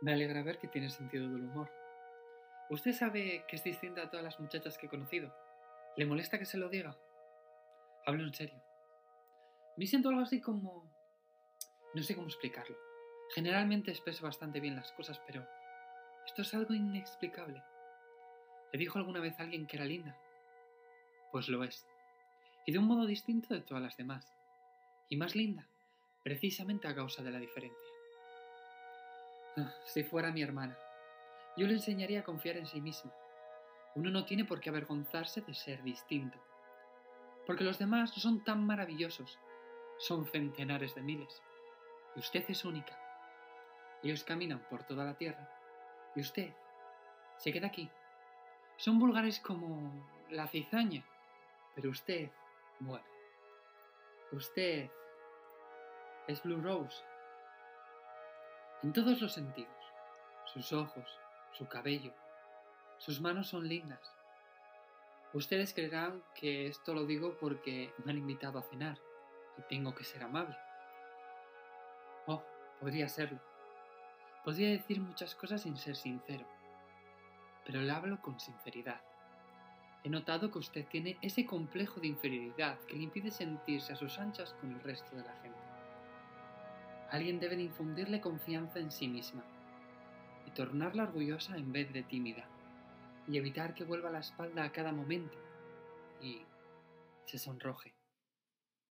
Me alegra ver que tiene sentido del humor. Usted sabe que es distinta a todas las muchachas que he conocido. ¿Le molesta que se lo diga? Hablo en serio. Me siento algo así como... No sé cómo explicarlo. Generalmente expreso bastante bien las cosas, pero esto es algo inexplicable. ¿Le dijo alguna vez alguien que era linda? Pues lo es. Y de un modo distinto de todas las demás. Y más linda, precisamente a causa de la diferencia. Ah, si fuera mi hermana, yo le enseñaría a confiar en sí misma. Uno no tiene por qué avergonzarse de ser distinto. Porque los demás no son tan maravillosos. Son centenares de miles. Y usted es única. Ellos caminan por toda la tierra. Y usted se queda aquí. Son vulgares como la cizaña. Pero usted, bueno. Usted es Blue Rose en todos los sentidos. Sus ojos, su cabello, sus manos son lindas. Ustedes creerán que esto lo digo porque me han invitado a cenar y tengo que ser amable. Oh, podría serlo. Podría decir muchas cosas sin ser sincero, pero le hablo con sinceridad. He notado que usted tiene ese complejo de inferioridad que le impide sentirse a sus anchas con el resto de la gente. Alguien debe de infundirle confianza en sí misma y tornarla orgullosa en vez de tímida y evitar que vuelva la espalda a cada momento y se sonroje.